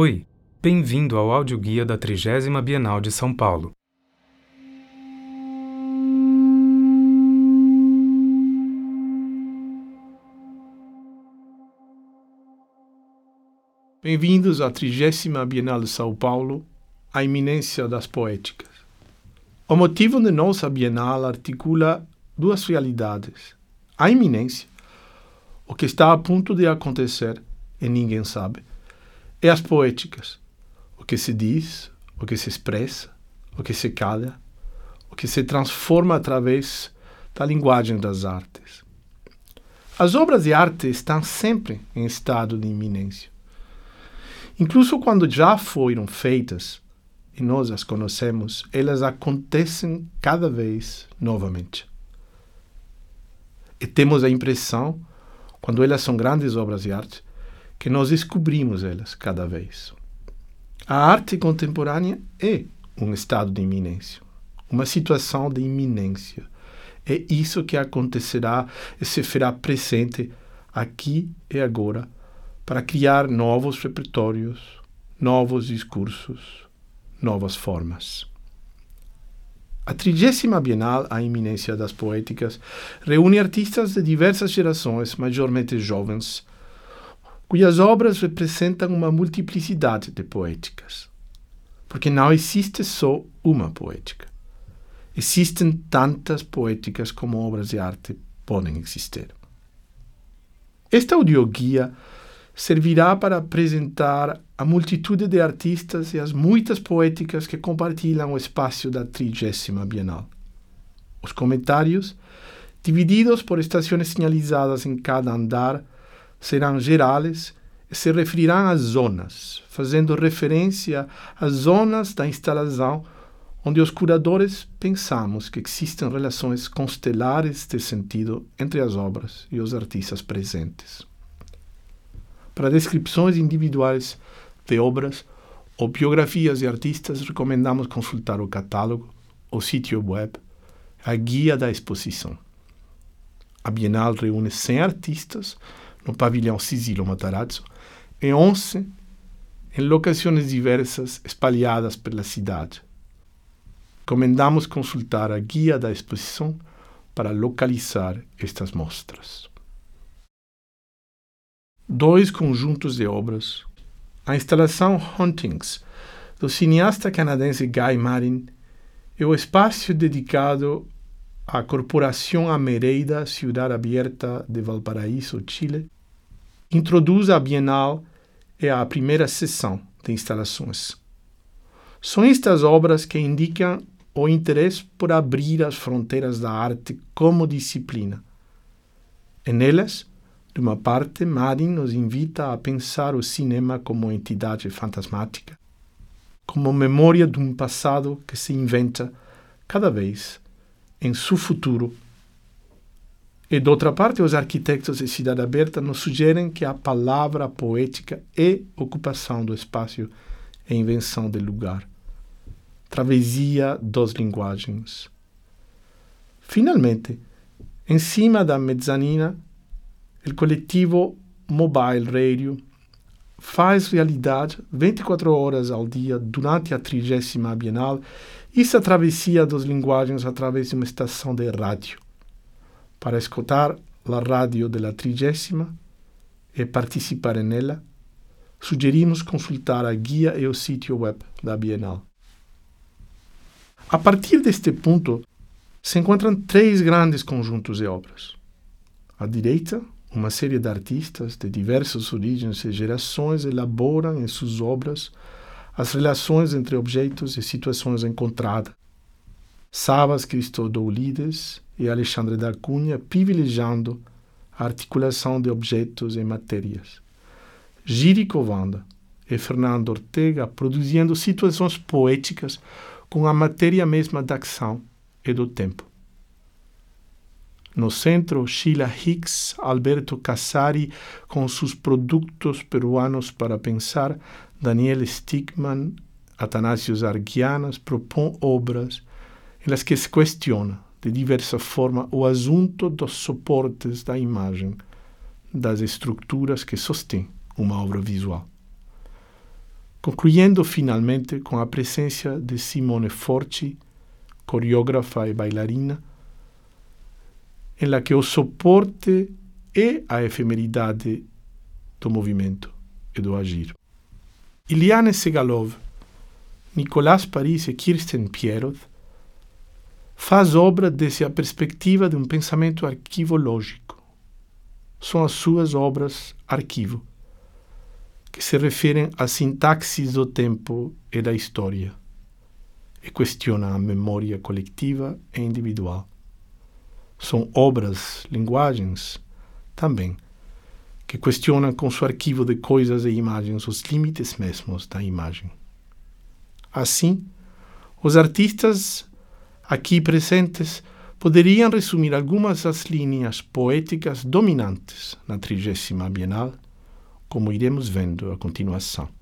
Oi, bem-vindo ao audioguia da 30 Bienal de São Paulo. Bem-vindos à 30 Bienal de São Paulo, a iminência das poéticas. O motivo de nossa Bienal articula duas realidades. A iminência, o que está a ponto de acontecer e ninguém sabe, e as poéticas, o que se diz, o que se expressa, o que se cala, o que se transforma através da linguagem das artes. As obras de arte estão sempre em estado de iminência. Incluso quando já foram feitas e nós as conhecemos, elas acontecem cada vez novamente. E temos a impressão, quando elas são grandes obras de arte, que nós descobrimos elas cada vez. A arte contemporânea é um estado de iminência, uma situação de iminência. É isso que acontecerá e se fará presente aqui e agora para criar novos repertórios, novos discursos, novas formas. A trigésima Bienal, a iminência das poéticas, reúne artistas de diversas gerações, majormente jovens, cujas obras representam uma multiplicidade de poéticas. Porque não existe só uma poética. Existem tantas poéticas como obras de arte podem existir. Esta audioguia servirá para apresentar a multitude de artistas e as muitas poéticas que compartilham o espaço da trigésima Bienal. Os comentários, divididos por estações sinalizadas em cada andar, serão gerais e se referirão às zonas, fazendo referência às zonas da instalação onde os curadores pensamos que existem relações constelares de sentido entre as obras e os artistas presentes. Para descrições individuais de obras ou biografias de artistas, recomendamos consultar o catálogo, o sítio web, a guia da exposição. A Bienal reúne 100 artistas no pavilhão Cisilo Matarazzo e 11 em locações diversas espalhadas pela cidade. Recomendamos consultar a guia da exposição para localizar estas mostras. Dois conjuntos de obras. A instalação Huntings, do cineasta canadense Guy Marin, e o espaço dedicado à Corporação Amereida Ciudad Abierta de Valparaíso, Chile, introduz a Bienal e a primeira sessão de instalações. São estas obras que indicam o interesse por abrir as fronteiras da arte como disciplina. E nelas, de uma parte, Marin nos invita a pensar o cinema como entidade fantasmática, como memória de um passado que se inventa cada vez em seu futuro e, de outra parte, os arquitetos de Cidade Aberta nos sugerem que a palavra poética é ocupação do espaço e invenção de lugar. Travessia das linguagens. Finalmente, em cima da mezzanina, o coletivo Mobile Radio faz realidade 24 horas ao dia durante a 30 Bienal essa travessia das linguagens através de uma estação de rádio para escutar a rádio da trigésima e participar nela, sugerimos consultar a guia e o sítio web da Bienal. A partir deste ponto, se encontram três grandes conjuntos de obras. À direita, uma série de artistas de diversas origens e gerações elaboram em suas obras as relações entre objetos e situações encontradas. Sabas Christodoulides e Alexandre da Cunha privilegiando a articulação de objetos e matérias. Giri Covanda e Fernando Ortega produzindo situações poéticas com a matéria mesma da ação e do tempo. No centro, Sheila Hicks, Alberto Casari com seus produtos peruanos para pensar, Daniel Stigman, Atanasius Argianas propõe obras las que se questiona de diversa forma o assunto dos suportes da imagem, das estruturas que sostêm uma obra visual. concluindo finalmente com a presença de Simone Forti, coreógrafa e bailarina, em la que o suporte é a efemeridade do movimento e do agir. Iliane Segalov, Nicolás Paris e Kirsten Pieroth faz obra desde a perspectiva de um pensamento arquivológico. São as suas obras arquivo, que se referem à sintaxe do tempo e da história, e questionam a memória coletiva e individual. São obras, linguagens, também, que questionam com seu arquivo de coisas e imagens os limites mesmos da imagem. Assim, os artistas aqui presentes poderiam resumir algumas das linhas poéticas dominantes na trigésima Bienal, como iremos vendo a continuação.